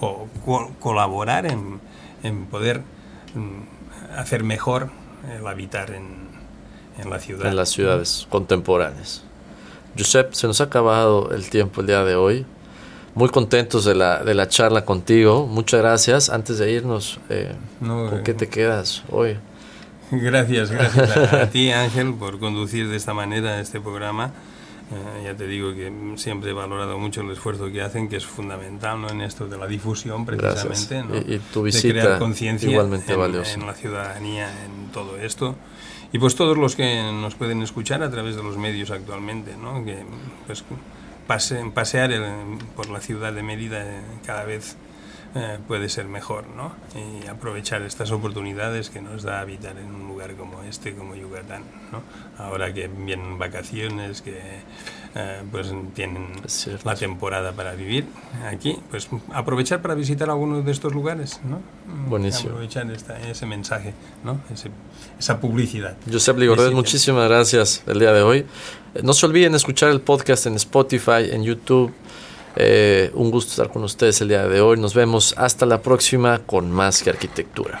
o co- colaborar en, en poder mm, hacer mejor el habitar en, en la ciudad. en las ciudades contemporáneas. Josep, se nos ha acabado el tiempo el día de hoy. Muy contentos de la, de la charla contigo. Muchas gracias. Antes de irnos, eh, No, ¿con eh, qué te quedas hoy? Gracias, gracias a, a ti Ángel por conducir de esta manera este programa. Eh, ya te digo que siempre he valorado mucho el esfuerzo que hacen, que es fundamental ¿no? en esto de la difusión precisamente. ¿no? Y- y tu de crear conciencia en la ciudadanía, en todo esto. Y pues todos los que nos pueden escuchar a través de los medios actualmente, ¿no? que pues pase- pasear el- por la ciudad de Mérida eh, cada vez eh, puede ser mejor, ¿no? Y aprovechar estas oportunidades que nos da habitar en un lugar como este, como Yucatán, ¿no? Ahora que vienen vacaciones, que eh, pues tienen la temporada para vivir aquí, pues aprovechar para visitar algunos de estos lugares, ¿no? Buenísimo. Aprovechar esta- ese mensaje, ¿no? Ese- esa publicidad. Josep Ligordet, muchísimas gracias el día de hoy. Eh, No se olviden escuchar el podcast en Spotify, en YouTube. Eh, un gusto estar con ustedes el día de hoy. Nos vemos hasta la próxima con más que arquitectura.